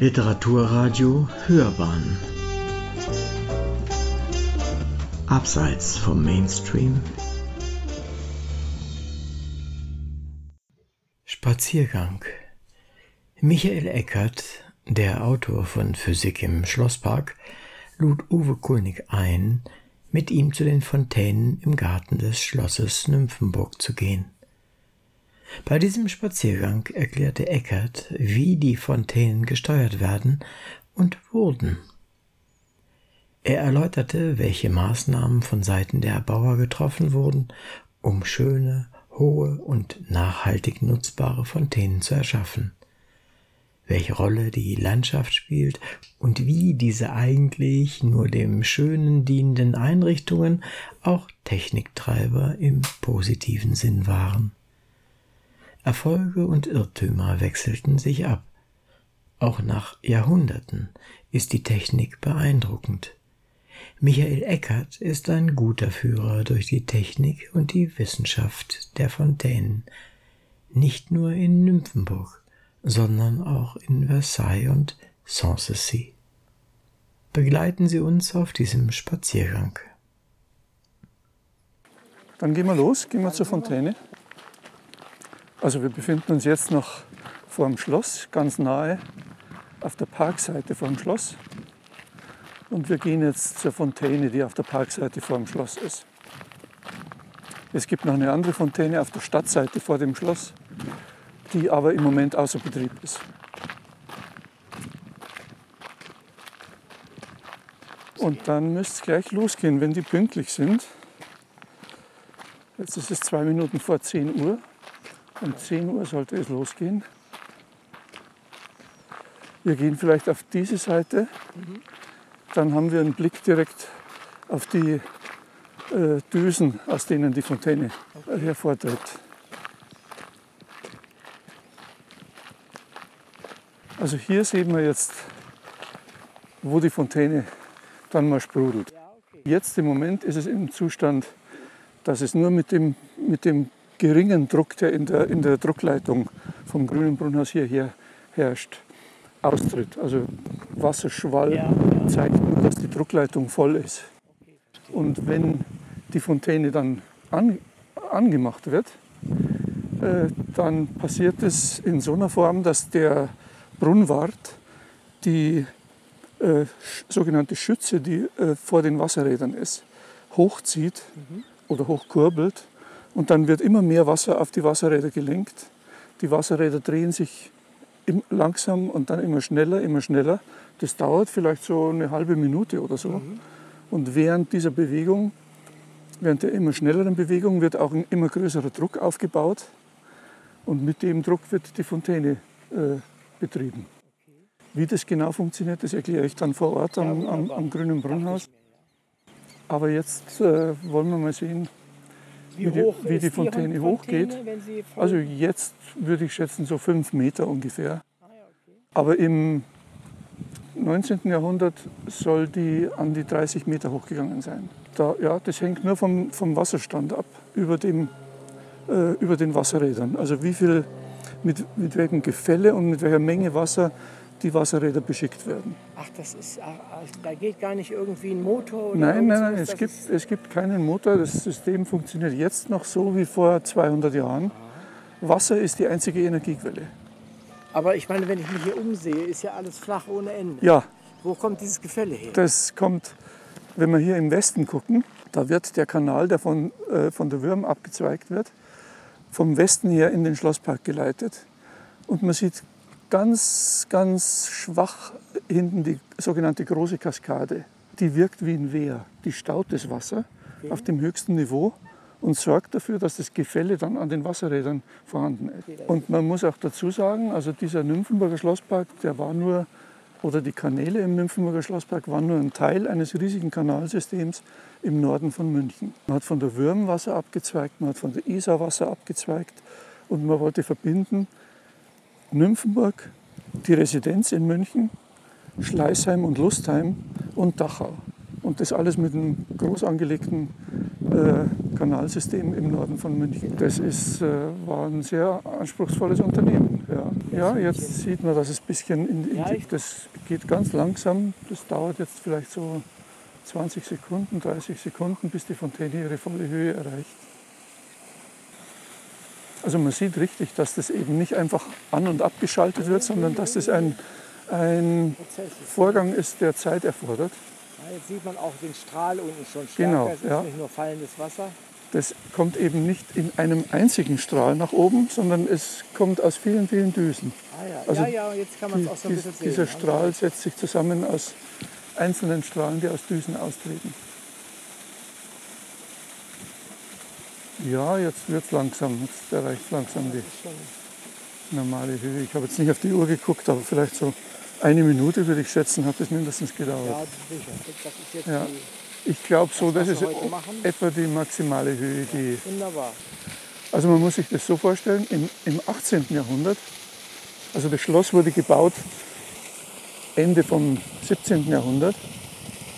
Literaturradio Hörbahn. Abseits vom Mainstream. Spaziergang. Michael Eckert, der Autor von Physik im Schlosspark, lud Uwe Kulnig ein, mit ihm zu den Fontänen im Garten des Schlosses Nymphenburg zu gehen. Bei diesem Spaziergang erklärte Eckert, wie die Fontänen gesteuert werden und wurden. Er erläuterte, welche Maßnahmen von Seiten der Erbauer getroffen wurden, um schöne, hohe und nachhaltig nutzbare Fontänen zu erschaffen, welche Rolle die Landschaft spielt und wie diese eigentlich nur dem Schönen dienenden Einrichtungen auch Techniktreiber im positiven Sinn waren. Erfolge und Irrtümer wechselten sich ab. Auch nach Jahrhunderten ist die Technik beeindruckend. Michael Eckert ist ein guter Führer durch die Technik und die Wissenschaft der Fontänen, nicht nur in Nymphenburg, sondern auch in Versailles und Sanssouci. Begleiten Sie uns auf diesem Spaziergang. Dann gehen wir los, gehen wir zur Fontäne. Also wir befinden uns jetzt noch vor dem Schloss, ganz nahe auf der Parkseite vor dem Schloss. Und wir gehen jetzt zur Fontäne, die auf der Parkseite vor dem Schloss ist. Es gibt noch eine andere Fontäne auf der Stadtseite vor dem Schloss, die aber im Moment außer Betrieb ist. Und dann müsste es gleich losgehen, wenn die pünktlich sind. Jetzt ist es zwei Minuten vor 10 Uhr. Um 10 Uhr sollte es losgehen. Wir gehen vielleicht auf diese Seite. Dann haben wir einen Blick direkt auf die äh, Düsen, aus denen die Fontäne äh, hervortritt. Also hier sehen wir jetzt, wo die Fontäne dann mal sprudelt. Jetzt im Moment ist es im Zustand, dass es nur mit dem, mit dem geringen Druck, der in der, in der Druckleitung vom Grünen Brunnhaus hierher herrscht, austritt. Also Wasserschwall ja, ja. zeigt nur, dass die Druckleitung voll ist. Und wenn die Fontäne dann an, angemacht wird, äh, dann passiert es in so einer Form, dass der Brunnwart die äh, sogenannte Schütze, die äh, vor den Wasserrädern ist, hochzieht mhm. oder hochkurbelt und dann wird immer mehr Wasser auf die Wasserräder gelenkt. Die Wasserräder drehen sich langsam und dann immer schneller, immer schneller. Das dauert vielleicht so eine halbe Minute oder so. Mhm. Und während dieser Bewegung, während der immer schnelleren Bewegung, wird auch ein immer größerer Druck aufgebaut. Und mit dem Druck wird die Fontäne äh, betrieben. Wie das genau funktioniert, das erkläre ich dann vor Ort am, am, am Grünen Brunnhaus. Aber jetzt äh, wollen wir mal sehen, wie, wie, die, wie die Fontäne, hochgeht. Also jetzt würde ich schätzen so fünf Meter ungefähr. Ah, Aber im 19. Jahrhundert soll die an die 30 Meter hochgegangen sein. Da, ja, das hängt nur vom, vom Wasserstand ab, über, dem, äh, über den Wasserrädern. Also wie viel, mit, mit welchem Gefälle und mit welcher Menge Wasser die Wasserräder beschickt werden. Ach, das ist, also da geht gar nicht irgendwie ein Motor? Oder nein, nein, nein, es gibt, es gibt keinen Motor. Das System funktioniert jetzt noch so wie vor 200 Jahren. Wasser ist die einzige Energiequelle. Aber ich meine, wenn ich mich hier umsehe, ist ja alles flach ohne Ende. Ja. Wo kommt dieses Gefälle her? Das kommt, wenn wir hier im Westen gucken, da wird der Kanal, der von, äh, von der Würm abgezweigt wird, vom Westen her in den Schlosspark geleitet. Und man sieht ganz, ganz schwach hinten die sogenannte große Kaskade. Die wirkt wie ein Wehr. Die staut das Wasser okay. auf dem höchsten Niveau und sorgt dafür, dass das Gefälle dann an den Wasserrädern vorhanden ist. Und man muss auch dazu sagen, also dieser Nymphenburger Schlosspark, der war nur, oder die Kanäle im Nymphenburger Schlosspark waren nur ein Teil eines riesigen Kanalsystems im Norden von München. Man hat von der Würm Wasser abgezweigt, man hat von der Isar Wasser abgezweigt und man wollte verbinden Nymphenburg, die Residenz in München, Schleißheim und Lustheim und Dachau. Und das alles mit einem groß angelegten äh, Kanalsystem im Norden von München. Das ist, äh, war ein sehr anspruchsvolles Unternehmen. Ja. Ja, jetzt sieht man, dass es ein bisschen, in, in die, das geht ganz langsam. Das dauert jetzt vielleicht so 20 Sekunden, 30 Sekunden, bis die Fontäne ihre volle Höhe erreicht. Also man sieht richtig, dass das eben nicht einfach an- und abgeschaltet wird, sondern dass das ein, ein. Vorgang ist, der Zeit erfordert. Ja, jetzt sieht man auch den Strahl unten schon stärker. Genau, es ist ja. nicht nur fallendes Wasser. Das kommt eben nicht in einem einzigen Strahl nach oben, sondern es kommt aus vielen, vielen Düsen. Ah ja, Also ja, ja, jetzt kann man es auch so ein bisschen sehen. dieser. Strahl setzt sich zusammen aus einzelnen Strahlen, die aus Düsen austreten. Ja, jetzt wird es langsam. Jetzt erreicht langsam die normale Höhe. Ich habe jetzt nicht auf die Uhr geguckt, aber vielleicht so eine Minute würde ich schätzen, hat es mindestens Ja, gedauert. sicher. Das ist jetzt Ja. die, Ich glaube so, Das, ist etwa die maximale Höhe, die wunderbar. Also man muss sich das so vorstellen, im, im 18. Jahrhundert, also das Schloss wurde gebaut Ende vom 17. Jahrhundert.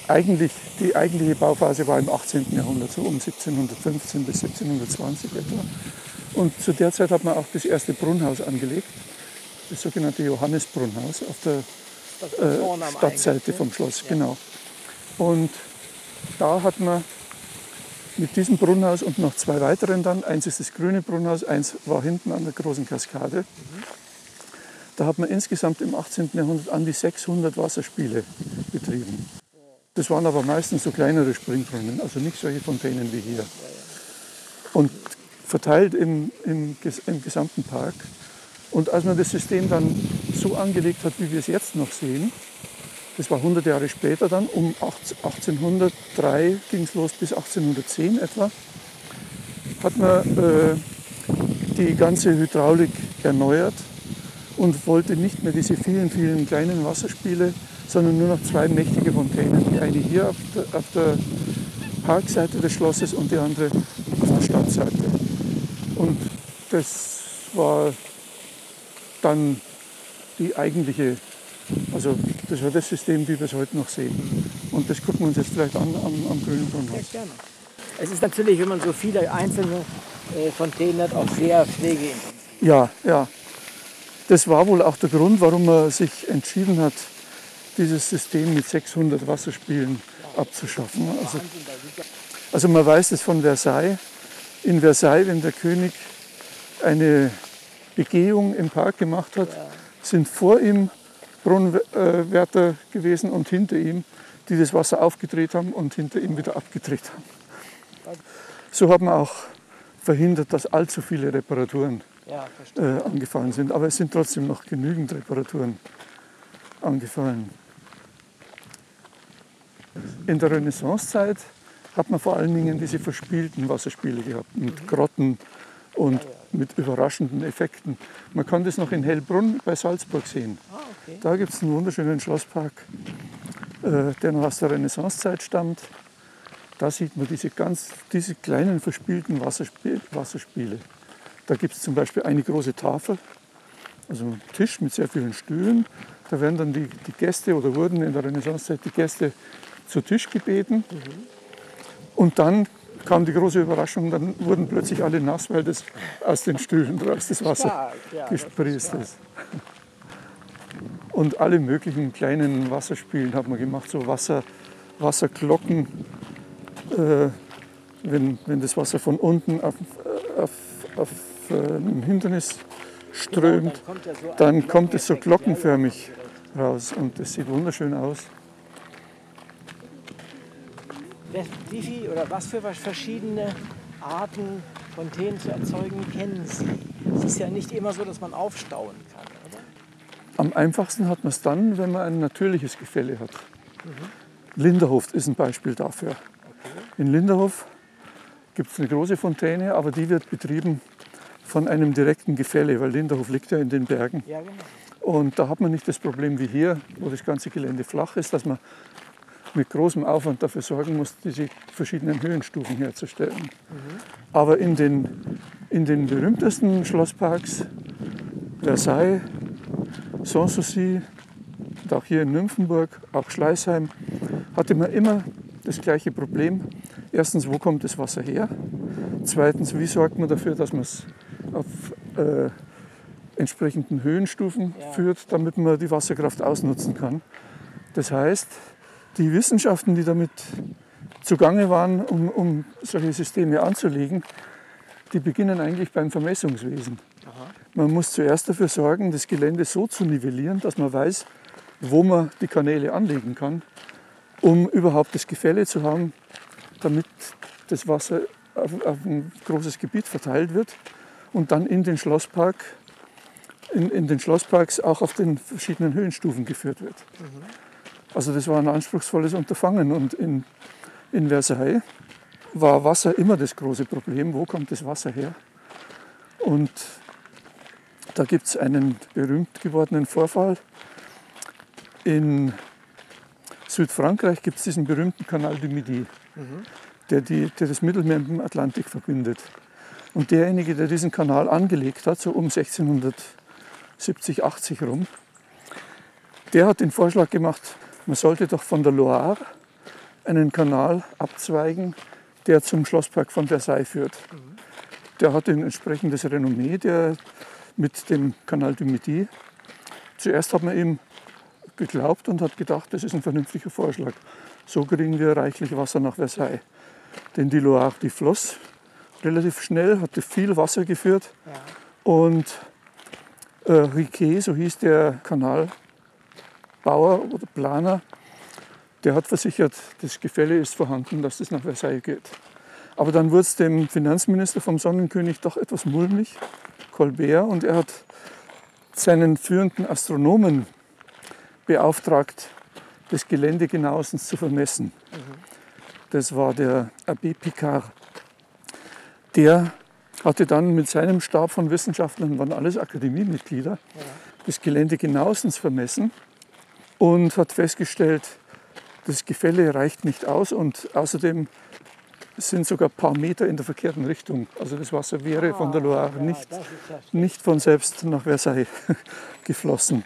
Eigentlich, die eigentliche Bauphase war im 18. Jahrhundert, so um 1715 bis 1720 etwa. Und zu der Zeit hat man auch das erste Brunnhaus angelegt, das sogenannte Johannesbrunnhaus auf der äh, Stadtseite Eingang, vom ne? Schloss, Ja. genau. Und da hat man mit diesem Brunnhaus und noch zwei weiteren dann, eins ist das grüne Brunnhaus, eins war hinten an der großen Kaskade. Da hat man insgesamt im 18. Jahrhundert an die 600 Wasserspiele betrieben. Das waren aber meistens so kleinere Springbrunnen, also nicht solche Fontänen wie hier. Und verteilt im, im, im gesamten Park. Und als man das System dann so angelegt hat, wie wir es jetzt noch sehen, das war 100 Jahre später dann, um 18- 1803 ging es los bis 1810 etwa, hat man äh, die ganze Hydraulik erneuert und wollte nicht mehr diese vielen, vielen kleinen Wasserspiele, sondern nur noch zwei mächtige Fontänen. Die eine hier auf der, auf der Parkseite des Schlosses und die andere auf der Stadtseite. Und das war dann die eigentliche, also das war das System, wie wir es heute noch sehen. Und das gucken wir uns jetzt vielleicht an am, am Grünen Ja, Brunnhaus. gerne. Es ist natürlich, wenn man so viele einzelne äh, Fontänen hat, auch sehr pflegeintensiv. Ja, ja. Das war wohl auch der Grund, warum man sich entschieden hat, dieses System mit 600 Wasserspielen abzuschaffen. Also, also man weiß es von Versailles. In Versailles, wenn der König eine Begehung im Park gemacht hat, sind vor ihm Brunnenwärter gewesen und hinter ihm, die das Wasser aufgedreht haben und hinter ihm wieder abgedreht haben. So hat man auch verhindert, dass allzu viele Reparaturen äh, angefallen sind. Aber es sind trotzdem noch genügend Reparaturen angefallen. In der Renaissancezeit hat man vor allen Dingen diese verspielten Wasserspiele gehabt, mit Grotten und mit überraschenden Effekten. Man kann das noch in Hellbrunn bei Salzburg sehen. Ah. Da gibt es einen wunderschönen Schlosspark, äh, der noch aus der Renaissancezeit stammt. Da sieht man diese, ganz, diese kleinen verspielten Wasserspiel, Wasserspiele. Da gibt es zum Beispiel eine große Tafel, also ein Tisch mit sehr vielen Stühlen. Da werden dann die, die Gäste oder wurden in der Renaissancezeit die Gäste zu Tisch gebeten. Und dann kam die große Überraschung, dann wurden plötzlich alle nass, weil das aus den Stühlen raus das Wasser Stark, ja, das ist gesprießt stark. ist. Und alle möglichen kleinen Wasserspielen hat man gemacht, so Wasser, Wasserglocken, äh, wenn, wenn das Wasser von unten auf, auf, auf äh, ein Hindernis strömt, Genau, kommt ja so dann kommt es so glockenförmig raus und das sieht wunderschön aus. Wie viel oder was für verschiedene Arten Fontänen zu erzeugen kennen Sie? Es ist ja nicht immer so, dass man aufstauen kann, oder? Am einfachsten hat man es dann, wenn man ein natürliches Gefälle hat. Linderhof ist ein Beispiel dafür. In Linderhof gibt es eine große Fontäne, aber die wird betrieben von einem direkten Gefälle, weil Linderhof liegt ja in den Bergen. Ja, genau. Und da hat man nicht das Problem wie hier, wo das ganze Gelände flach ist, dass man mit großem Aufwand dafür sorgen muss, diese verschiedenen Höhenstufen herzustellen. Aber in den, in den berühmtesten Schlossparks, Versailles, Sanssouci und auch hier in Nymphenburg, auch Schleißheim, hatte man immer das gleiche Problem. Erstens, wo kommt das Wasser her? Zweitens, wie sorgt man dafür, dass man es auf äh, entsprechenden Höhenstufen Ja. führt, damit man die Wasserkraft ausnutzen kann. Das heißt, die Wissenschaften, die damit zugange waren, um, um solche Systeme anzulegen, die beginnen eigentlich beim Vermessungswesen. Man muss zuerst dafür sorgen, das Gelände so zu nivellieren, dass man weiß, wo man die Kanäle anlegen kann, um überhaupt das Gefälle zu haben, damit das Wasser auf, auf ein großes Gebiet verteilt wird und dann in den Schlosspark, in, in den Schlossparks auch auf den verschiedenen Höhenstufen geführt wird. Also das war ein anspruchsvolles Unterfangen und in, in Versailles war Wasser immer das große Problem. Wo kommt das Wasser her? Und da gibt es einen berühmt gewordenen Vorfall. In Südfrankreich gibt es diesen berühmten Kanal du Midi, der, die, der das Mittelmeer mit dem Atlantik verbindet. Und derjenige, der diesen Kanal angelegt hat, so um 1670, 80 rum, der hat den Vorschlag gemacht, man sollte doch von der Loire einen Kanal abzweigen, der zum Schlosspark von Versailles führt. Der hat ein entsprechendes Renommee, der mit dem Kanal du Midi. Zuerst hat man ihm geglaubt und hat gedacht, das ist ein vernünftiger Vorschlag. So kriegen wir reichlich Wasser nach Versailles. Denn die Loire, die floss relativ schnell, hatte viel Wasser geführt. Ja. Und äh, Riquet, so hieß der Kanalbauer oder Planer, der hat versichert, das Gefälle ist vorhanden, dass das nach Versailles geht. Aber dann wurde es dem Finanzminister vom Sonnenkönig doch etwas mulmig, Colbert, und er hat seinen führenden Astronomen beauftragt, das Gelände genauestens zu vermessen. Das war der Abbé Picard. Der hatte dann mit seinem Stab von Wissenschaftlern, waren alles Akademiemitglieder, das Gelände genauestens vermessen und hat festgestellt, das Gefälle reicht nicht aus und außerdem sind sogar ein paar Meter in der verkehrten Richtung. Also das Wasser wäre von der Loire Ja, nicht, nicht von selbst nach Versailles geflossen.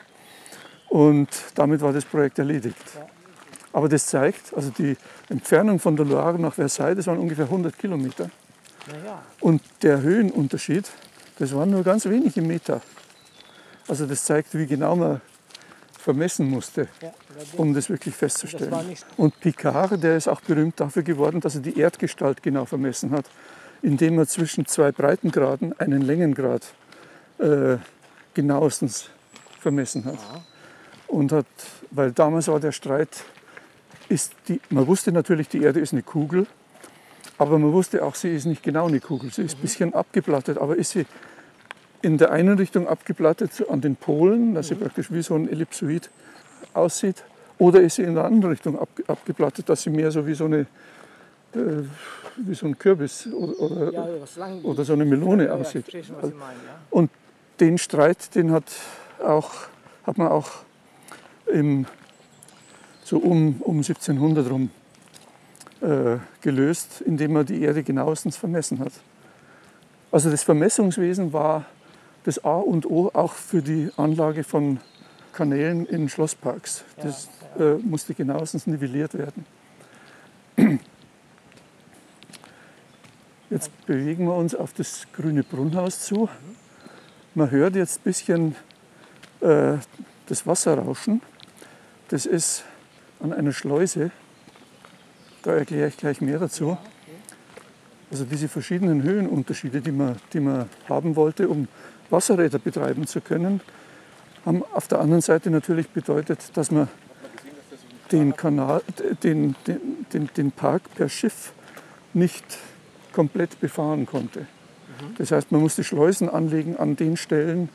Und damit war das Projekt erledigt. Aber das zeigt, also die Entfernung von der Loire nach Versailles, das waren ungefähr 100 Kilometer. Und der Höhenunterschied, das waren nur ganz wenige Meter. Also das zeigt, wie genau man vermessen musste, um das wirklich festzustellen. Und Picard, der ist auch berühmt dafür geworden, dass er die Erdgestalt genau vermessen hat, indem er zwischen zwei Breitengraden einen Längengrad äh, genauestens vermessen hat. Und hat, weil damals war der Streit, ist die, man wusste natürlich, die Erde ist eine Kugel, aber man wusste auch, sie ist nicht genau eine Kugel. Sie ist ein bisschen abgeplattet, aber ist sie in der einen Richtung abgeplattet an den Polen, dass sie praktisch wie so ein Ellipsoid aussieht, oder ist sie in der anderen Richtung ab, abgeplattet, dass sie mehr so wie so, eine, äh, wie so ein Kürbis oder, oder, Ja, oder so eine Melone ja, ja, aussieht. verstehe schon. Ja. Und den Streit, den hat, auch, hat man auch im, so um, um 1700 rum äh, gelöst, indem man die Erde genauestens vermessen hat. Also das Vermessungswesen war das A und O auch für die Anlage von Kanälen in Schlossparks. Das äh, musste genauestens nivelliert werden. Jetzt bewegen wir uns auf das grüne Brunnhaus zu. Man hört jetzt ein bisschen äh, das Wasser rauschen. Das ist an einer Schleuse. Da erkläre ich gleich mehr dazu. Also diese verschiedenen Höhenunterschiede, die man, die man haben wollte, um Wasserräder betreiben zu können, haben auf der anderen Seite natürlich bedeutet, dass man den, Kanal, den, den, den, den Park per Schiff nicht komplett befahren konnte. Das heißt, man musste Schleusen anlegen an den Stellen,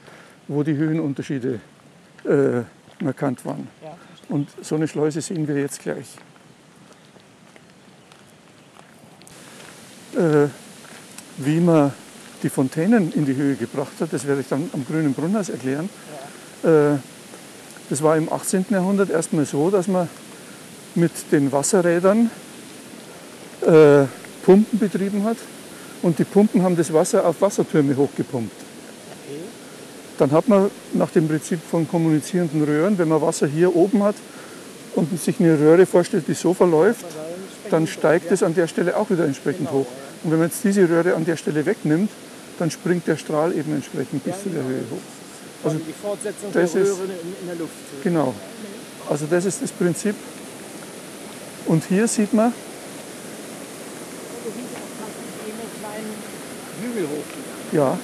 wo die Höhenunterschiede äh, markant waren. Und so eine Schleuse sehen wir jetzt gleich. Äh, wie man die Fontänen in die Höhe gebracht hat, das werde ich dann am Grünen Brunnhaus erklären. Äh, das war im 18. Jahrhundert erstmal so, dass man mit den Wasserrädern äh, Pumpen betrieben hat und die Pumpen haben das Wasser auf Wassertürme hochgepumpt. Dann hat man nach dem Prinzip von kommunizierenden Röhren, wenn man Wasser hier oben hat und sich eine Röhre vorstellt, die so verläuft, dann steigt es an der Stelle auch wieder entsprechend hoch. Und wenn man jetzt diese Röhre an der Stelle wegnimmt, dann springt der Strahl eben entsprechend bis zu der Höhe hoch. Also die Fortsetzung das der ist- Röhre in, in der Luft. Genau. Also das ist das Prinzip. Und hier sieht man, Hügel ja,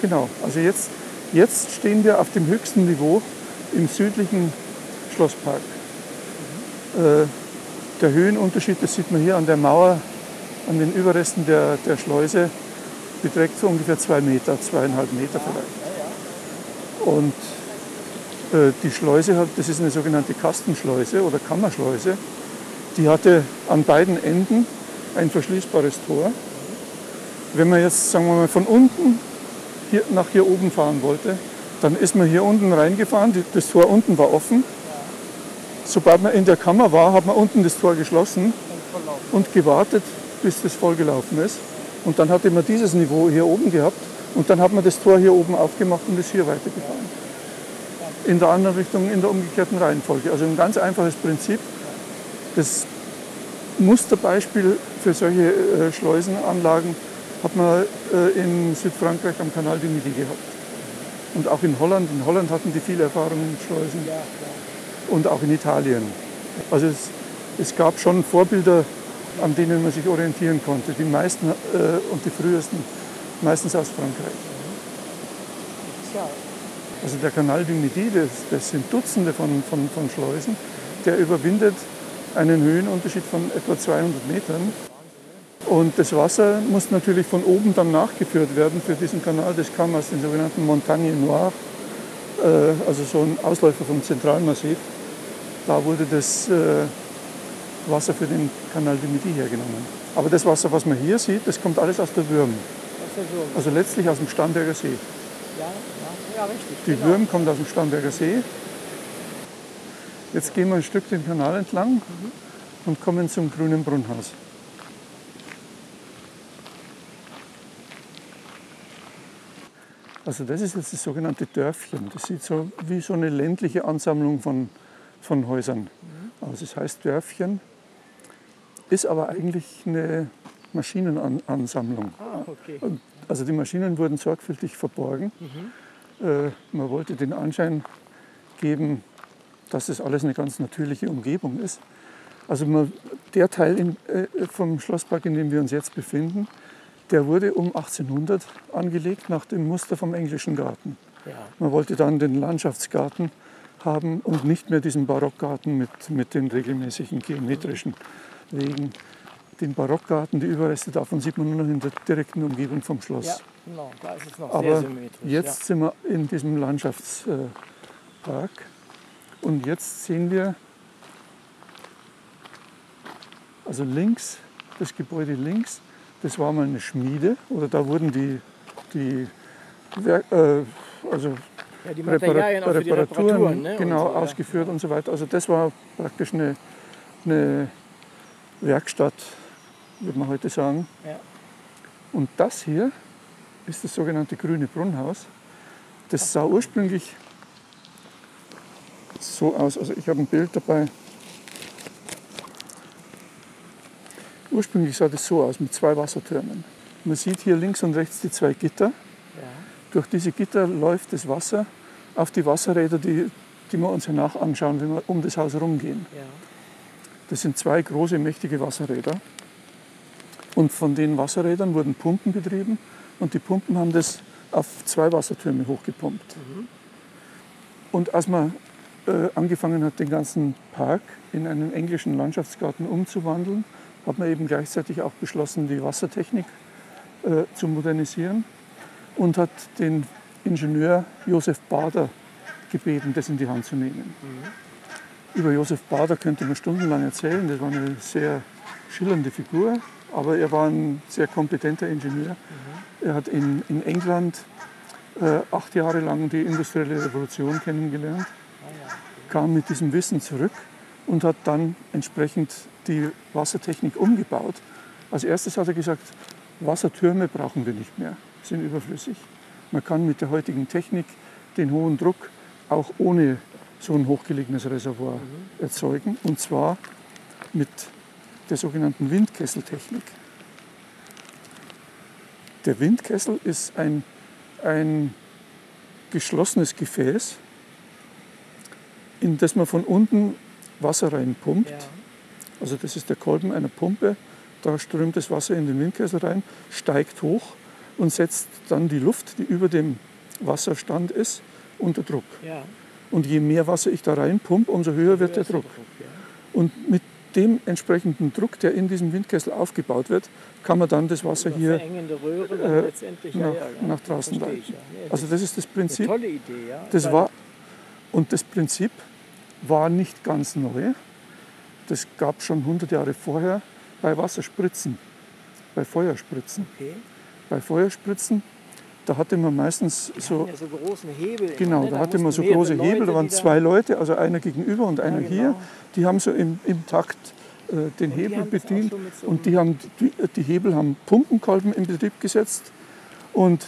genau. Also jetzt, jetzt stehen wir auf dem höchsten Niveau im südlichen Schlosspark. Äh, der Höhenunterschied, das sieht man hier an der Mauer, an den Überresten der, der Schleuse, beträgt so ungefähr zwei Meter, zweieinhalb Meter vielleicht. Und äh, die Schleuse hat, das ist eine sogenannte Kastenschleuse oder Kammerschleuse, die hatte an beiden Enden ein verschließbares Tor. Wenn man jetzt, sagen wir mal, von unten hier, nach hier oben fahren wollte, dann ist man hier unten reingefahren, das Tor unten war offen. Sobald man in der Kammer war, hat man unten das Tor geschlossen und gewartet, bis das vollgelaufen ist. Und dann hatte man dieses Niveau hier oben gehabt und dann hat man das Tor hier oben aufgemacht und ist hier weitergefahren. In der anderen Richtung, in der umgekehrten Reihenfolge. Also ein ganz einfaches Prinzip. Das Musterbeispiel für solche äh, Schleusenanlagen hat man äh, in Südfrankreich am Kanal du Midi gehabt. Und auch in Holland. In Holland hatten die viel Erfahrung mit Schleusen. Und auch in Italien. Also es, es gab schon Vorbilder, an denen man sich orientieren konnte. Die meisten äh, und die frühesten meistens aus Frankreich. Ja, Also der Kanal du Midi, das, das sind Dutzende von, von, von Schleusen, der überwindet einen Höhenunterschied von etwa 200 Metern. Und das Wasser muss natürlich von oben dann nachgeführt werden für diesen Kanal. Das kam aus den sogenannten Montagnes Noires, äh, also so ein Ausläufer vom Zentralmassiv. Da wurde das äh, Wasser für den Kanal du Midi hergenommen. Aber das Wasser, was man hier sieht, das kommt alles aus der Würm. Also letztlich aus dem Starnberger See. Ja, ja, ja richtig. Die genau. Würm kommt aus dem Starnberger See. Jetzt gehen wir ein Stück den Kanal entlang und kommen zum grünen Brunnhaus. Also das ist jetzt das sogenannte Dörfchen. Das sieht so wie so eine ländliche Ansammlung von, von Häusern aus. Es heißt Dörfchen, ist aber eigentlich eine Maschinenansammlung. Ah, okay. Also die Maschinen wurden sorgfältig verborgen. Äh, man wollte den Anschein geben, dass das alles eine ganz natürliche Umgebung ist. Also man, der Teil in, äh, vom Schlosspark, in dem wir uns jetzt befinden, der wurde um 1800 angelegt nach dem Muster vom englischen Garten. Ja. Man wollte dann den Landschaftsgarten haben und nicht mehr diesen Barockgarten mit, mit den regelmäßigen geometrischen Wegen. Den Barockgarten, die Überreste davon sieht man nur noch in der direkten Umgebung vom Schloss. ja, genau. Da ist es noch sehr Aber symmetrisch. jetzt sind wir in diesem Landschaftspark und jetzt sehen wir, also links, das Gebäude links, das war mal eine Schmiede oder da wurden die, die Werk, äh, also ja. ja, die Repara- Materialien auch für die Reparaturen Reparaturen. Ne? genau so, ja. ausgeführt und so weiter. Also das war praktisch eine, eine Werkstatt, würde man heute sagen. Ja. Und das hier ist das sogenannte grüne Brunnhaus. Das sah ursprünglich so aus. Also ich habe ein Bild dabei. Ursprünglich sah das so aus mit zwei Wassertürmen. Man sieht hier links und rechts die zwei Gitter. Durch diese Gitter läuft das Wasser auf die Wasserräder, die, die wir uns danach anschauen, wenn wir um das Haus rumgehen. Ja. Das sind zwei große, mächtige Wasserräder. Und von den Wasserrädern wurden Pumpen betrieben und die Pumpen haben das auf zwei Wassertürme hochgepumpt. Und als man äh, angefangen hat, den ganzen Park in einen englischen Landschaftsgarten umzuwandeln, hat man eben gleichzeitig auch beschlossen, die Wassertechnik äh, zu modernisieren und hat den Ingenieur Josef Bader gebeten, das in die Hand zu nehmen. Über Josef Bader könnte man stundenlang erzählen. Das war eine sehr schillernde Figur, aber er war ein sehr kompetenter Ingenieur. Er hat in, in England äh, acht Jahre lang die industrielle Revolution kennengelernt, kam mit diesem Wissen zurück und hat dann entsprechend die Wassertechnik umgebaut. Als erstes hat er gesagt, Wassertürme brauchen wir nicht mehr, sind überflüssig. Man kann mit der heutigen Technik den hohen Druck auch ohne so ein hochgelegenes Reservoir erzeugen. Und zwar mit der sogenannten Windkesseltechnik. Der Windkessel ist ein, ein geschlossenes Gefäß, in das man von unten Wasser reinpumpt. Ja. Also das ist der Kolben einer Pumpe. Da strömt das Wasser in den Windkessel rein, steigt hoch und setzt dann die Luft, die über dem Wasserstand ist, unter Druck. Ja. Und je mehr Wasser ich da reinpumpe, umso höher wird der Druck. Und mit dem entsprechenden Druck, der in diesem Windkessel aufgebaut wird, kann man dann das Wasser hier Röhre äh, nach, nach draußen leiten. Also das ist das eine Prinzip. tolle Idee, ja. Das war, und das Prinzip war nicht ganz neu. Das gab es schon 100 Jahre vorher bei Wasserspritzen, bei Feuerspritzen. Okay. Bei Feuerspritzen, da hatte man meistens so, Ja, so großen Hebel. genau, ne? da hatte man so große Hebel, da Leute, waren zwei Leute, also einer gegenüber und einer genau. hier. Die haben so im, im Takt äh, den die Hebel bedient so und die, haben, die, die Hebel haben Pumpenkolben in Betrieb gesetzt. Und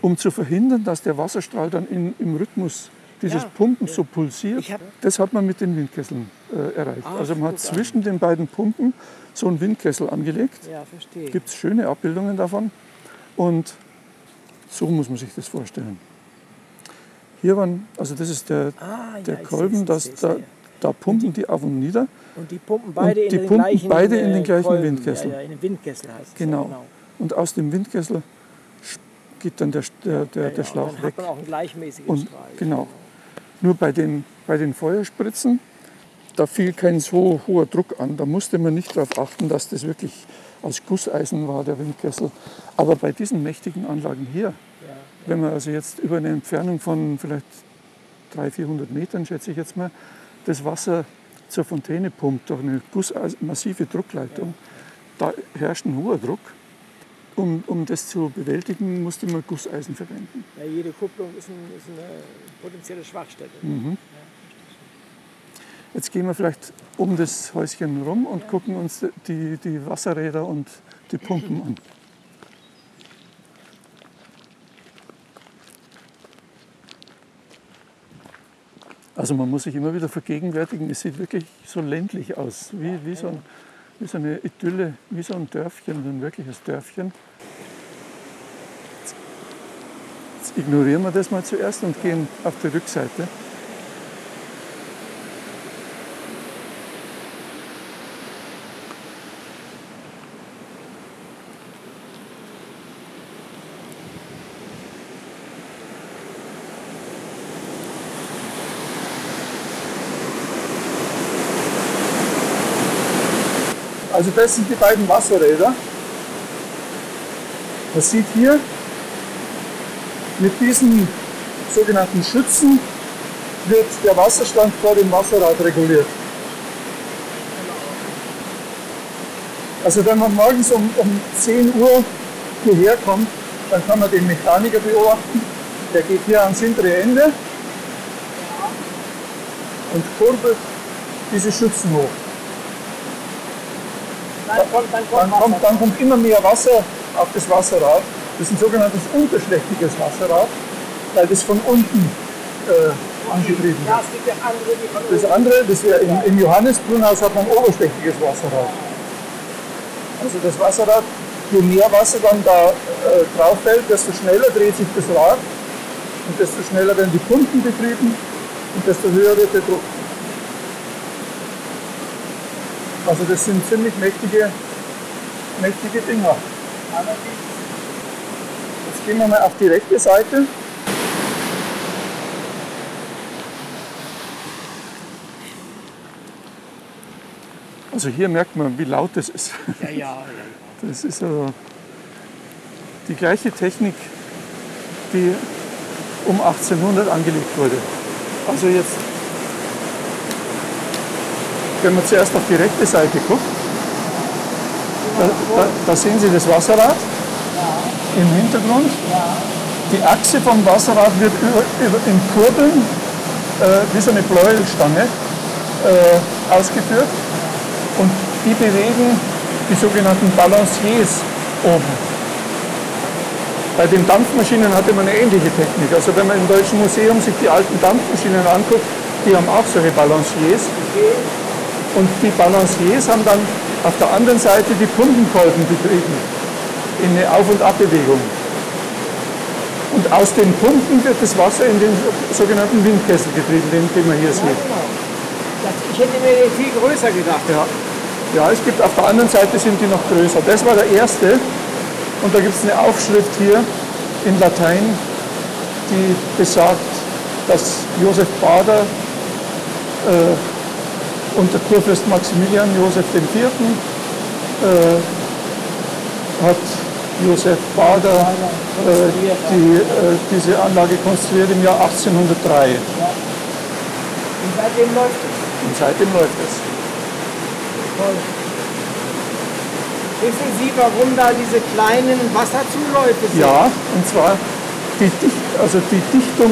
um zu verhindern, dass der Wasserstrahl dann in, im Rhythmus dieses Ja, Pumpen ja. so pulsiert, hab- das hat man mit den Windkesseln äh, erreicht. Ach, also man hat guck an. zwischen den beiden Pumpen so einen Windkessel angelegt. Ja, verstehe. Gibt es schöne Abbildungen davon. Und so muss man sich das vorstellen. Hier waren, also das ist der, ah, der ja, Kolben, das, seh's, da, da pumpen die auf und nieder. Und die pumpen beide die in den pumpen gleichen, beide in den äh, gleichen Kolben. Windkessel. Ja, ja, in den Windkessel heißt es. Genau. Ja, genau. Und aus dem Windkessel geht dann der, der, der, Ja, der ja, Schlauch und dann weg. hat man auch einen gleichmäßigen Und Strahl. genau. Nur bei den, bei den Feuerspritzen, da fiel kein so hoher Druck an. Da musste man nicht darauf achten, dass das wirklich aus Gusseisen war, der Windkessel. Aber bei diesen mächtigen Anlagen hier, wenn man also jetzt über eine Entfernung von vielleicht 300, 400 Metern, schätze ich jetzt mal, das Wasser zur Fontäne pumpt durch eine Gusseis- massive Druckleitung, da herrscht ein hoher Druck. Um, um das zu bewältigen, musste man Gusseisen verwenden. Ja, jede Kupplung ist, ein, ist eine potenzielle Schwachstelle. Mhm. Jetzt gehen wir vielleicht um das Häuschen rum und gucken uns die, die Wasserräder und die Pumpen an. Also man muss sich immer wieder vergegenwärtigen, es sieht wirklich so ländlich aus, wie, wie, so, ein, wie so eine Idylle, wie so ein Dörfchen, ein wirkliches Dörfchen. Jetzt ignorieren wir das mal zuerst und gehen auf die Rückseite. Also das sind die beiden Wasserräder. Man sieht hier mit diesen sogenannten Schützen wird der Wasserstand vor dem Wasserrad reguliert. Also wenn man morgens um, um 10 Uhr hierher kommt, dann kann man den Mechaniker beobachten. Der geht hier ans hintere Ende und kurbelt diese Schützen hoch. Dann kommt, dann kommt Dann kommt, dann kommt immer mehr Wasser auf das Wasserrad. Das ist ein sogenanntes unterschlächtiges Wasserrad, weil das von unten äh, angetrieben Ja, wird. es gibt ja andere, die von Das andere, das wäre im, im Johannesbrunnhaus hat man ein oberschlächtiges Wasserrad. Also das Wasserrad, je mehr Wasser dann da äh, drauf fällt, desto schneller dreht sich das Rad und desto schneller werden die Pumpen betrieben und desto höher wird der Druck. Also das sind ziemlich mächtige, mächtige Dinger. Jetzt gehen wir mal auf die rechte Seite. Also hier merkt man, wie laut das ist. Ja, ja, ja. Das ist also die gleiche Technik, die um 1800 angelegt wurde. Also jetzt, wenn man zuerst auf die rechte Seite guckt, da, da, da sehen Sie das Wasserrad im Hintergrund. Die Achse vom Wasserrad wird über, über, in Kurbeln äh, wie so eine Pleuelstange äh, ausgeführt und die bewegen die sogenannten Balanciers oben. Bei den Dampfmaschinen hatte man eine ähnliche Technik. Also wenn man im Deutschen Museum sich die alten Dampfmaschinen anguckt, die haben auch solche Balanciers. Und die Balanciers haben dann auf der anderen Seite die Pumpenkolben betrieben in eine Auf- und Abbewegung. Und aus den Pumpen wird das Wasser in den sogenannten Windkessel getrieben, den, den man hier Ja, sieht. genau. Ich hätte mir den viel größer gedacht. Ja. ja, es gibt auf der anderen Seite sind die noch größer. Das war der erste. Und da gibt es eine Aufschrift hier in Latein, die besagt, dass Josef Bader äh, unter Kurfürst Maximilian Josef IV. Äh, hat Josef Bader äh, die, äh, diese Anlage konstruiert im Jahr 1803. Und seitdem läuft es. Und seitdem läuft es. Toll. Wissen Sie, warum da diese kleinen Wasserzuläufe sind? Ja, und zwar die, Dicht, also die Dichtung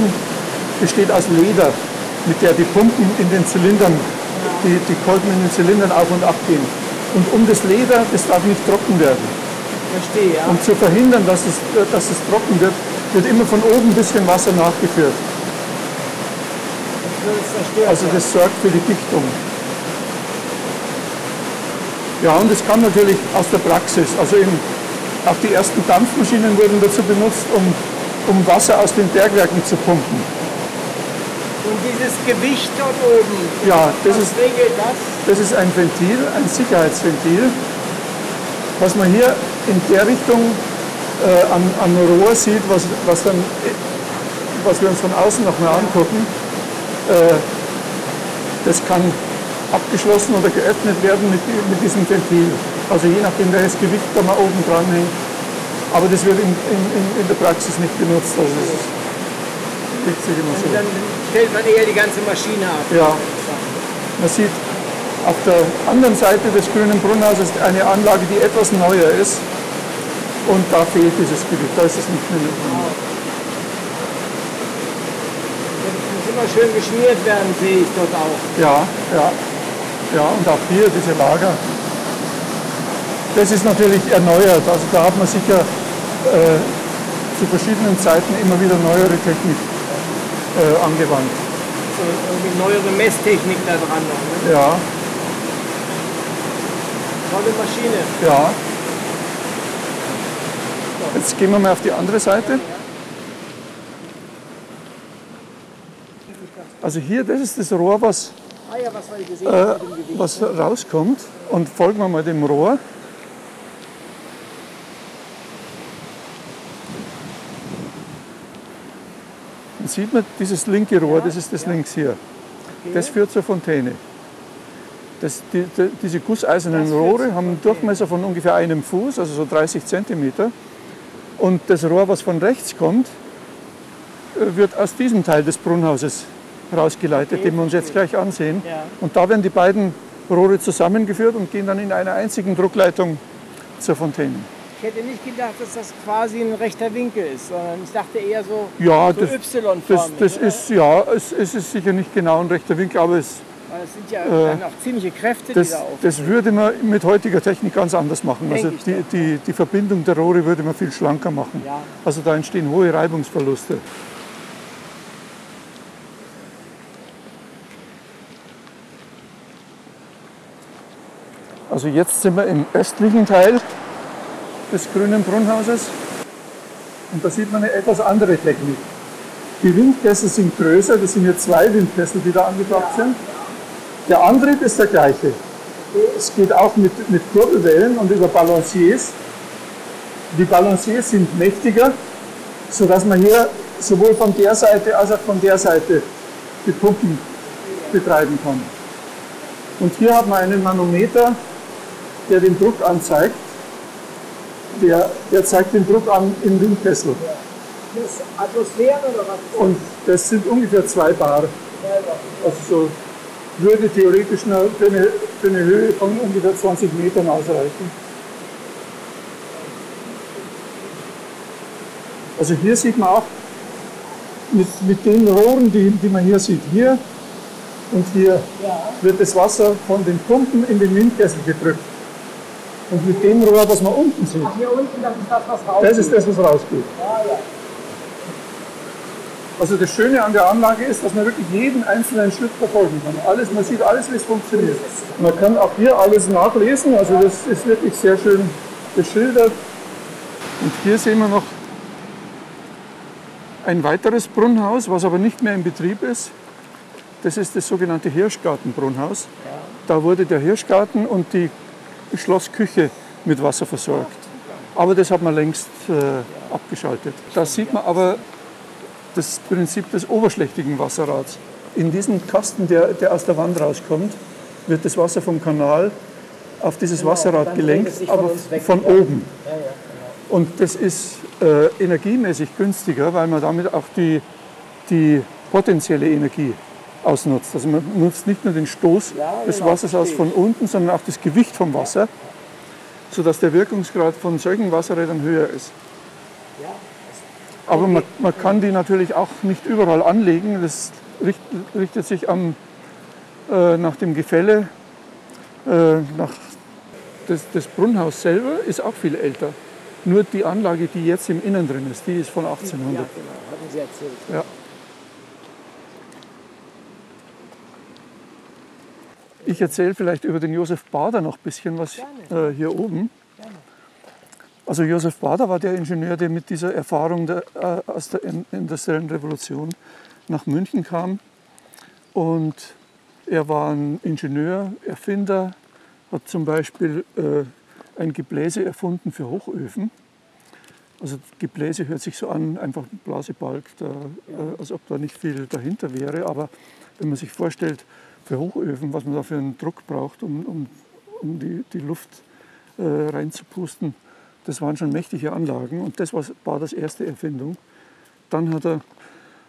besteht aus Leder, mit der die Pumpen in den Zylindern, die, die Kolben in den Zylindern auf und ab gehen. Und um das Leder, das darf nicht trocken werden. Verstehe, ja. Um zu verhindern, dass es, dass es trocken wird, wird immer von oben ein bisschen Wasser nachgeführt. Das. Also das sorgt für die Dichtung. Ja, und es kam natürlich aus der Praxis. Also eben auch die ersten Dampfmaschinen wurden dazu benutzt, um, um Wasser aus den Bergwerken zu pumpen. Und dieses Gewicht dort oben, Ja, das ist, das? das ist ein Ventil, ein Sicherheitsventil, was man hier in der Richtung äh, an, an Rohr sieht, was, was, dann, was wir uns von außen noch mal angucken. Äh, das kann abgeschlossen oder geöffnet werden mit, mit diesem Ventil. Also je nachdem, welches Gewicht da mal oben dran hängt. Aber das wird in, in, in, in der Praxis nicht benutzt. Also immer so. Und dann stellt man eher die ganze Maschine ab. Ja, man sieht auf der anderen Seite des grünen Brunnhauses eine Anlage, die etwas neuer ist. Und da fehlt dieses Gewicht, da ist es nicht mehr drin. Das muss immer schön geschmiert werden, sehe ich dort auch. Ja, ja, ja, und auch hier diese Lager. Das ist natürlich erneuert, also da hat man sicher äh, zu verschiedenen Zeiten immer wieder neuere Technik äh, angewandt. So irgendwie neuere Messtechnik da dran noch. Ne? Ja, Tolle Maschine. ja. Jetzt gehen wir mal auf die andere Seite. Also hier, das ist das Rohr, was Ah äh, was rauskommt. Und folgen wir mal dem Rohr. Dann sieht man dieses linke Rohr, das ist das links hier. Das führt zur Fontäne. Das, die, die, diese gusseisernen Rohre haben einen. Durchmesser von ungefähr einem Fuß, also so 30 Zentimeter. Und das Rohr, was von rechts kommt, äh, wird aus diesem Teil des Brunnhauses rausgeleitet, Okay, den wir uns jetzt gleich ansehen. Ja. Und da werden die beiden Rohre zusammengeführt und gehen dann in einer einzigen Druckleitung zur Fontäne. Ich hätte nicht gedacht, dass das quasi ein rechter Winkel ist, sondern ich dachte eher so, Ja, so das, Y-förmig. das, das ist ja, es, es ist sicher nicht genau ein rechter Winkel, aber es, Weil das sind ja äh, auch ziemliche Kräfte, die das, da auf. das würde man mit heutiger Technik ganz anders machen. Denk Also die, die, die Verbindung der Rohre würde man viel schlanker machen. Ja. Also da entstehen hohe Reibungsverluste. Also jetzt sind wir im östlichen Teil des grünen Brunnhauses und da sieht man eine etwas andere Technik. Die Windkessel sind größer, das sind jetzt zwei Windkessel, die da angebracht sind. Der Antrieb ist der gleiche. Es geht auch mit, mit Kurbelwellen und über Balanciers. Die Balanciers sind mächtiger, sodass man hier sowohl von der Seite als auch von der Seite die Pumpen betreiben kann. Und hier hat man einen Manometer, der den Druck anzeigt. Der, der zeigt den Druck an im Windkessel. Das Atmosphären oder was? Und das sind ungefähr zwei Bar. Also so würde theoretisch für eine, für eine Höhe von ungefähr 20 Metern ausreichen. Also hier sieht man auch mit, mit den Rohren, die, die man hier sieht, hier und hier wird das Wasser von den Pumpen in den Windkessel gedrückt. Und mit dem Rohr, was man unten sieht, Hier unten, das ist das, was raus das ist das, was rausgeht. Also das Schöne an der Anlage ist, dass man wirklich jeden einzelnen Schritt verfolgen kann. Alles, man sieht alles, wie es funktioniert. Man kann auch hier alles nachlesen, also das ist wirklich sehr schön beschildert. Und hier sehen wir noch Ein weiteres Brunnhaus, was aber nicht mehr in Betrieb ist, das ist das sogenannte Hirschgartenbrunnhaus. Da wurde der Hirschgarten und die Schlossküche mit Wasser versorgt. Aber das hat man längst äh, abgeschaltet. Da sieht man aber das Prinzip des oberschlächtigen Wasserrads. In diesem Kasten, der, der aus der Wand rauskommt, wird das Wasser vom Kanal auf dieses genau, Wasserrad gelenkt, aber von, oben. Genau. Und das ist äh, energiemäßig günstiger, weil man damit auch die, die potenzielle Energie ausnutzt. Also man nutzt nicht nur den Stoß ja, des genau, Wassers aus von unten, sondern auch das Gewicht vom Wasser, sodass der Wirkungsgrad von solchen Wasserrädern höher ist. Aber man, man kann die natürlich auch nicht überall anlegen. Das richtet sich am, äh, nach dem Gefälle. Äh, nach das, das Brunnhaus selber ist auch viel älter. Nur die Anlage, die jetzt im Innen drin ist, die ist von 1800. Ja, genau, hatten Sie erzählt. Ja. Ich erzähle vielleicht über den Josef Bader noch ein bisschen was äh, hier oben. Also Josef Bader war der Ingenieur, der mit dieser Erfahrung der, äh, aus der industriellen Revolution nach München kam. Und er war ein Ingenieur, Erfinder, hat zum Beispiel äh, ein Gebläse erfunden für Hochöfen. Also Gebläse hört sich so an, einfach Blasebalg, da, äh, als ob da nicht viel dahinter wäre. Aber wenn man sich vorstellt, für Hochöfen, was man da für einen Druck braucht, um, um, um die, die Luft äh, reinzupusten, das waren schon mächtige Anlagen. Und das war, war das erste Erfindung. Dann hat er,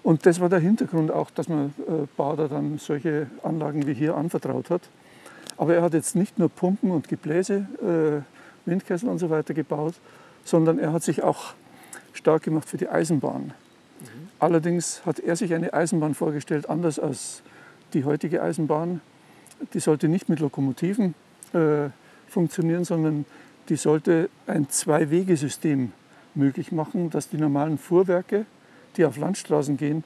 und das war der Hintergrund auch, dass man äh, Bader dann solche Anlagen wie hier anvertraut hat. Aber er hat jetzt nicht nur Pumpen und Gebläse, äh, Windkessel und so weiter gebaut, sondern er hat sich auch stark gemacht für die Eisenbahn. Mhm. Allerdings hat er sich eine Eisenbahn vorgestellt, anders als die heutige Eisenbahn. Die sollte nicht mit Lokomotiven äh, funktionieren, sondern die sollte ein Zwei-Wege-System möglich machen, dass die normalen Fuhrwerke, die auf Landstraßen gehen,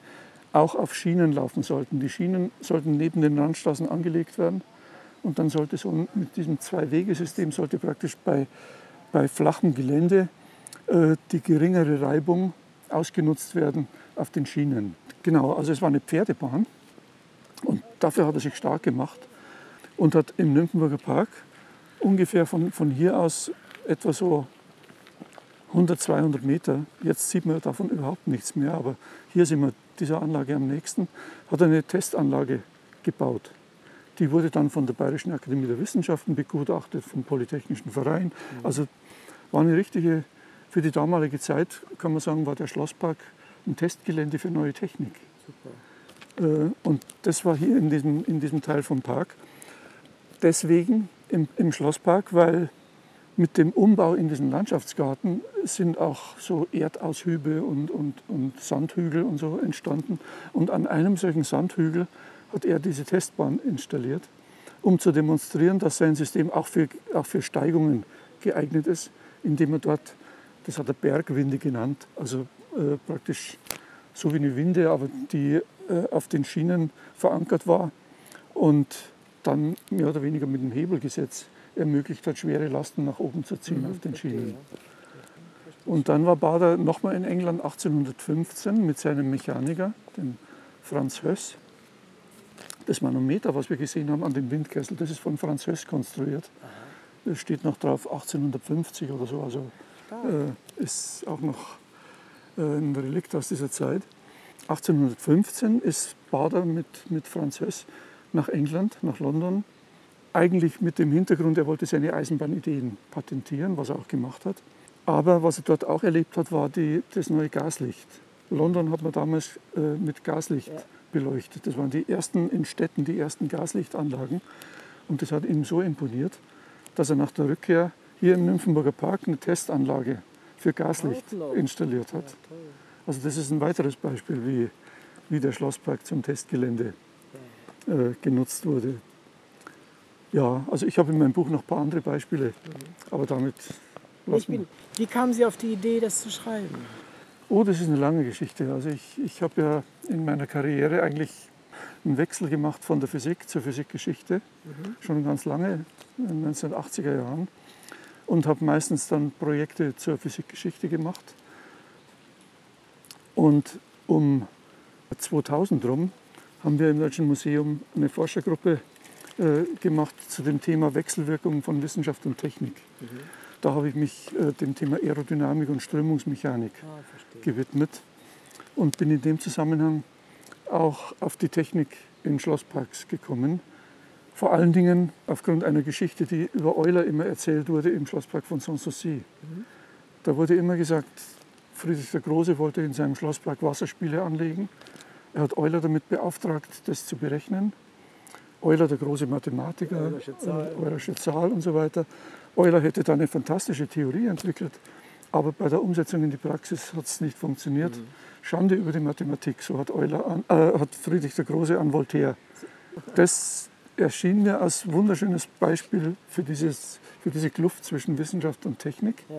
auch auf Schienen laufen sollten. Die Schienen sollten neben den Landstraßen angelegt werden und dann sollte so mit diesem Zwei-Wege-System sollte praktisch bei, bei flachem Gelände äh, die geringere Reibung ausgenutzt werden auf den Schienen. Genau, also es war eine Pferdebahn dafür hat er sich stark gemacht und hat im Nymphenburger Park ungefähr von, von hier aus etwa so 100, 200 Meter. Jetzt sieht man davon überhaupt nichts mehr, aber hier sind wir dieser Anlage am nächsten, hat er eine Testanlage gebaut. Die wurde dann von der Bayerischen Akademie der Wissenschaften begutachtet, vom Polytechnischen Verein. Mhm. Also war eine richtige, für die damalige Zeit kann man sagen, war der Schlosspark ein Testgelände für neue Technik. Super. Äh, und das war hier in diesem, in diesem Teil vom Park. Deswegen im, im Schlosspark, weil mit dem Umbau in diesen Landschaftsgarten sind auch so Erdaushübe und, und, und Sandhügel und so entstanden. Und an einem solchen Sandhügel hat er diese Testbahn installiert, um zu demonstrieren, dass sein System auch für, auch für Steigungen geeignet ist, indem er dort, das hat er Bergwinde genannt, also äh, praktisch so wie eine Winde, aber die äh, auf den Schienen verankert war und dann mehr oder weniger mit dem Hebelgesetz ermöglicht hat, schwere Lasten nach oben zu ziehen mhm, auf den Schienen. Und dann war Bader nochmal in England 1815 mit seinem Mechaniker, dem Franz Höss, das Manometer, was wir gesehen haben an dem Windkessel, das ist von Franz Höss konstruiert. Das steht noch drauf 1850 oder so, also äh, ist auch noch ein Relikt aus dieser Zeit. 1815 ist Bader mit, mit Franz Höss nach England, nach London, eigentlich mit dem Hintergrund, er wollte seine Eisenbahnideen patentieren, was er auch gemacht hat. Aber was er dort auch erlebt hat, war die, das neue Gaslicht. London hat man damals äh, mit Gaslicht ja beleuchtet. Das waren die ersten in Städten, die ersten Gaslichtanlagen. Und das hat ihm so imponiert, dass er nach der Rückkehr hier im Nymphenburger Park eine Testanlage für Gaslicht installiert hat. Also das ist ein weiteres Beispiel, wie, wie der Schlosspark zum Testgelände äh, genutzt wurde. Ja, also ich habe in meinem Buch noch ein paar andere Beispiele, aber damit bin, Wie kamen Sie auf die Idee, das zu schreiben? Oh, das ist eine lange Geschichte. Also ich, ich habe ja in meiner Karriere eigentlich einen Wechsel gemacht von der Physik zur Physikgeschichte, mhm. schon ganz lange, in den 1980er Jahren, und habe meistens dann Projekte zur Physikgeschichte gemacht. Und um 2000 rum haben wir im Deutschen Museum eine Forschergruppe äh, gemacht zu dem Thema Wechselwirkung von Wissenschaft und Technik. Mhm. Da habe ich mich äh, dem Thema Aerodynamik und Strömungsmechanik ah, gewidmet und bin in dem Zusammenhang auch auf die Technik in Schlossparks gekommen. Vor allen Dingen aufgrund einer Geschichte, die über Euler immer erzählt wurde im Schlosspark von Sanssouci. Mhm. Da wurde immer gesagt, Friedrich der Große wollte in seinem Schlosspark Wasserspiele anlegen. Er hat Euler damit beauftragt, das zu berechnen. Euler, der große Mathematiker, Eulersche Zahl. Eulersche Zahl und so weiter. Euler hätte da eine fantastische Theorie entwickelt, aber bei der Umsetzung in die Praxis hat es nicht funktioniert. Mhm. Schande über die Mathematik, so hat, Euler an, äh, hat Friedrich der Große an Voltaire. Das erschien mir als wunderschönes Beispiel für, dieses, für diese Kluft zwischen Wissenschaft und Technik. Ja.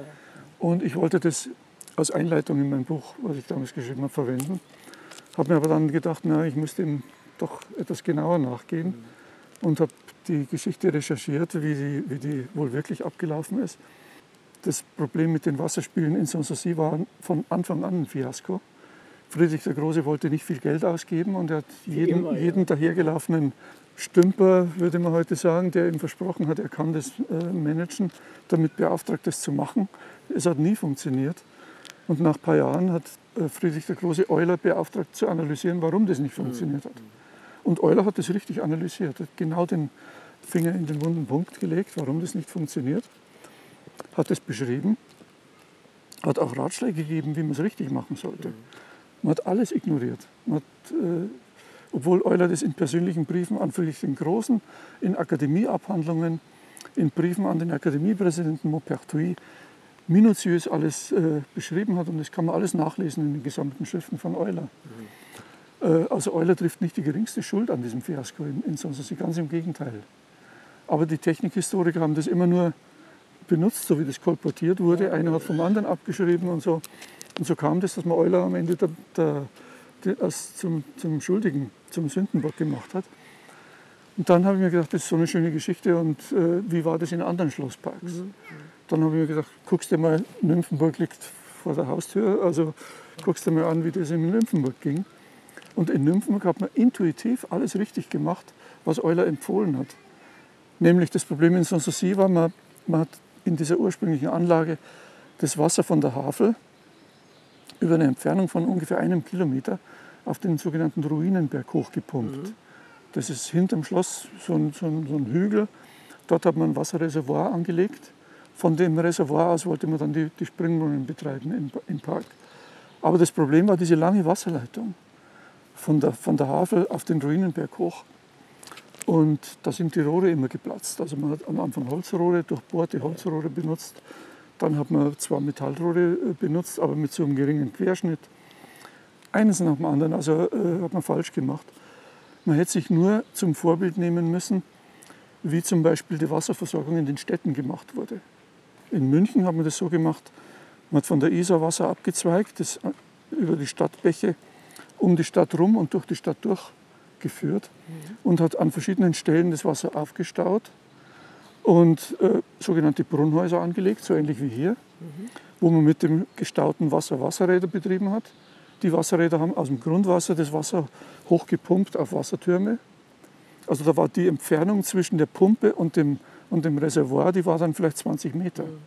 Und ich wollte das als Einleitung in mein Buch, was ich damals geschrieben habe, verwenden. Habe mir aber dann gedacht, na, ich muss dem doch etwas genauer nachgehen und habe die Geschichte recherchiert, wie die, wie die wohl wirklich abgelaufen ist. Das Problem mit den Wasserspielen in Sanssouci war von Anfang an ein Fiasko. Friedrich der Große wollte nicht viel Geld ausgeben und er hat jeden, immer, ja. jeden dahergelaufenen Stümper, würde man heute sagen, der ihm versprochen hat, er kann das äh, managen, damit beauftragt, das zu machen. Es hat nie funktioniert. Und nach ein paar Jahren hat äh, Friedrich der Große Euler beauftragt zu analysieren, warum das nicht funktioniert hat. Und Euler hat das richtig analysiert, hat genau den Finger in den wunden Punkt gelegt, warum das nicht funktioniert, hat es beschrieben, hat auch Ratschläge gegeben, wie man es richtig machen sollte. Man hat alles ignoriert. Hat, äh, obwohl Euler das in persönlichen Briefen an Friedrich den Großen, in Akademieabhandlungen, in Briefen an den Akademiepräsidenten Maupertuis minutiös alles äh, beschrieben hat und das kann man alles nachlesen in den gesamten Schriften von Euler. Mhm. Äh, also Euler trifft nicht die geringste Schuld an diesem Fiasko in, in Sanssouci, ganz im Gegenteil. Aber die Technikhistoriker haben das immer nur benutzt, so wie das kolportiert wurde. Einer hat vom anderen abgeschrieben und so. Und so kam das, dass man Euler am Ende der, der, als zum, zum Schuldigen, zum Sündenbock gemacht hat. Und dann habe ich mir gedacht, das ist so eine schöne Geschichte und äh, wie war das in anderen Schlossparks? Mhm. Dann habe ich mir gedacht, guckst du mal, Nymphenburg liegt vor der Haustür, also guckst du mal an, wie das in Nymphenburg ging. Und in Nymphenburg hat man intuitiv alles richtig gemacht, was Euler empfohlen hat. Nämlich das Problem in Sanssouci war, man, man hat in dieser ursprünglichen Anlage das Wasser von der Havel über eine Entfernung von ungefähr einem Kilometer auf den sogenannten Ruinenberg hochgepumpt. Mhm. Das ist hinterm Schloss so ein, so, ein, so ein, Hügel. Dort hat man ein Wasserreservoir angelegt. Von dem Reservoir aus wollte man dann die, die Springbrunnen betreiben im, im, Park. Aber das Problem war diese lange Wasserleitung von der, von der Havel auf den Ruinenberg hoch. Und da sind die Rohre immer geplatzt. Also man hat am Anfang Holzrohre, durchbohrte Holzrohre benutzt. Dann hat man zwar Metallrohre äh, benutzt, aber mit so einem geringen Querschnitt. Eines nach dem anderen, also äh, hat man falsch gemacht. Man hätte sich nur zum Vorbild nehmen müssen, wie zum Beispiel die Wasserversorgung in den Städten gemacht wurde. In München hat man das so gemacht, man hat von der Isar Wasser abgezweigt, das äh, über die Stadtbäche um die Stadt rum und durch die Stadt durchgeführt mhm. und hat an verschiedenen Stellen das Wasser aufgestaut und äh, sogenannte Brunnhäuser angelegt, so ähnlich wie hier, mhm. wo man mit dem gestauten Wasser Wasserräder betrieben hat. Die Wasserräder haben aus dem Grundwasser das Wasser hochgepumpt auf Wassertürme. Also da war die Entfernung zwischen der Pumpe und dem, und dem Reservoir, die war dann vielleicht 20 Meter. Mhm.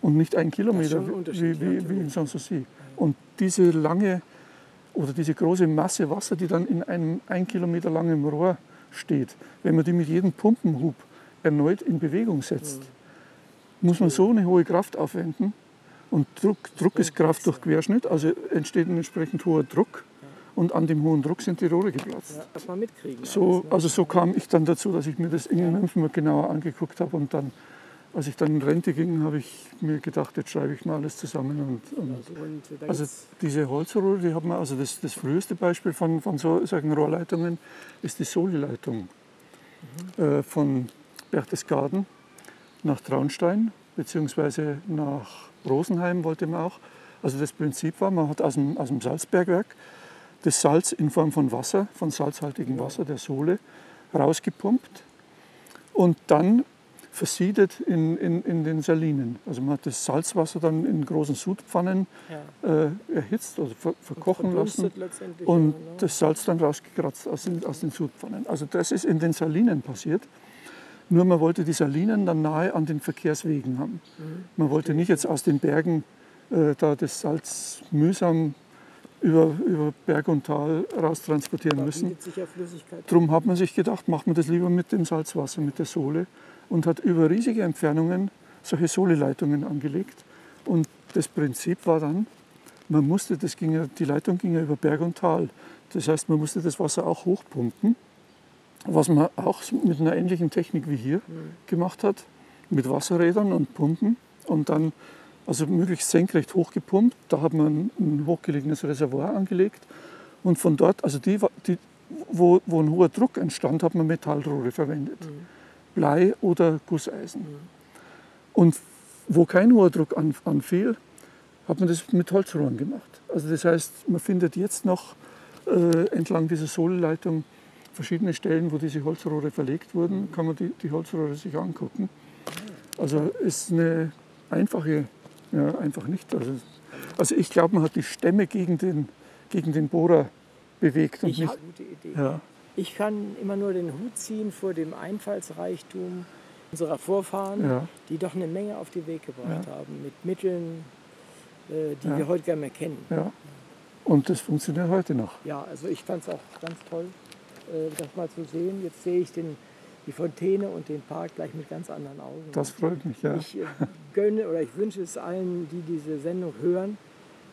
Und nicht ein Kilometer wie, wie, wie in Sanssouci. Und diese lange oder diese große Masse Wasser, die dann in einem ein Kilometer langen Rohr steht, wenn man die mit jedem Pumpenhub erneut in Bewegung setzt, muss man so eine hohe Kraft aufwenden. Und Druck, Druck ist Kraft durch Querschnitt, also entsteht ein entsprechend hoher Druck. Und an dem hohen Druck sind die Rohre geplatzt. Ja, das man mitkriegen. So, also so kam ich dann dazu, dass ich mir das in Nymphenburg genauer angeguckt habe. Und dann, als ich dann in Rente ging, habe ich mir gedacht, jetzt schreibe ich mal alles zusammen. Und, und also, also diese Holzrohre, die haben wir, also das, das früheste Beispiel von, von so, solchen Rohrleitungen ist die Soli-Leitung mhm. äh, von Berchtesgaden nach Traunstein beziehungsweise nach Rosenheim wollte man auch. Also das Prinzip war, man hat aus dem, aus dem Salzbergwerk das Salz in Form von Wasser, von salzhaltigem Wasser, der Sohle, rausgepumpt und dann versiedet in, in, in den Salinen. Also man hat das Salzwasser dann in großen Sudpfannen ja. äh, erhitzt, also ver, verkochen lassen und ja, ne? das Salz dann rausgekratzt aus den, aus den Sudpfannen. Also das ist in den Salinen passiert. Nur man wollte die Salinen dann nahe an den Verkehrswegen haben. Mhm. Man wollte nicht jetzt aus den Bergen äh, da das Salz mühsam über, über Berg und Tal raustransportieren müssen. Darum hat man sich gedacht, macht man das lieber mit dem Salzwasser, mit der Sohle und hat über riesige Entfernungen solche Soleleitungen angelegt. Und das Prinzip war dann, man musste, das ging ja, die Leitung ging ja über Berg und Tal. Das heißt, man musste das Wasser auch hochpumpen, was man auch mit einer ähnlichen Technik wie hier mhm. gemacht hat, mit Wasserrädern und Pumpen und dann also möglichst senkrecht hochgepumpt. Da hat man ein hochgelegenes Reservoir angelegt und von dort, also die, die wo, wo ein hoher Druck entstand, hat man Metallrohre verwendet. Mhm. Blei oder Gusseisen. Mhm. Und wo kein hoher Druck an, anfiel, hat man das mit Holzrohren gemacht. Also das heißt, man findet jetzt noch äh, entlang dieser Sohlleitung verschiedene Stellen, wo diese Holzrohre verlegt wurden, kann man die, die Holzrohre sich angucken. Also ist eine einfache, ja, einfach nicht. Also, also ich glaube, man hat die Stämme gegen den, gegen den Bohrer bewegt. Und ich nicht, gute Idee. Ja. Ich kann immer nur den Hut ziehen vor dem Einfallsreichtum unserer Vorfahren, ja. die doch eine Menge auf den Weg gebracht ja. haben, mit Mitteln, äh, die wir heute gar nicht mehr kennen. Und das funktioniert heute noch. Ja, also ich fand es auch ganz toll, das mal zu sehen. Jetzt sehe ich den, die Fontäne und den Park gleich mit ganz anderen Augen. Das freut mich, ja. Ich äh, gönne oder ich wünsche es allen, die diese Sendung hören,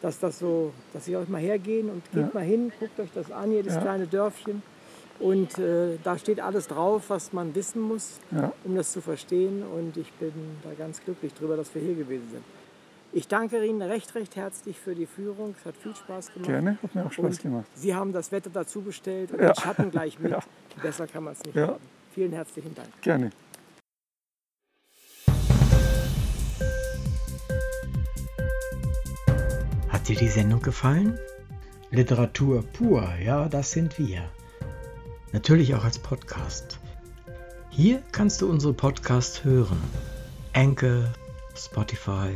dass das so, dass sie euch mal hergehen und geht mal hin, guckt euch das an, hier das kleine Dörfchen und äh, da steht alles drauf, was man wissen muss, ja. um das zu verstehen. Und ich bin da ganz glücklich drüber, dass wir hier gewesen sind. Ich danke Ihnen recht, recht herzlich für die Führung. Es hat viel Spaß gemacht. Gerne, hat mir auch Spaß und gemacht. Sie haben das Wetter dazu bestellt und ja. den Schatten gleich mit. Ja. Besser kann man es nicht haben. Vielen herzlichen Dank. Gerne. Hat dir die Sendung gefallen? Literatur pur, ja, das sind wir natürlich auch als Podcast. Hier kannst du unsere Podcasts hören. Anchor, Spotify,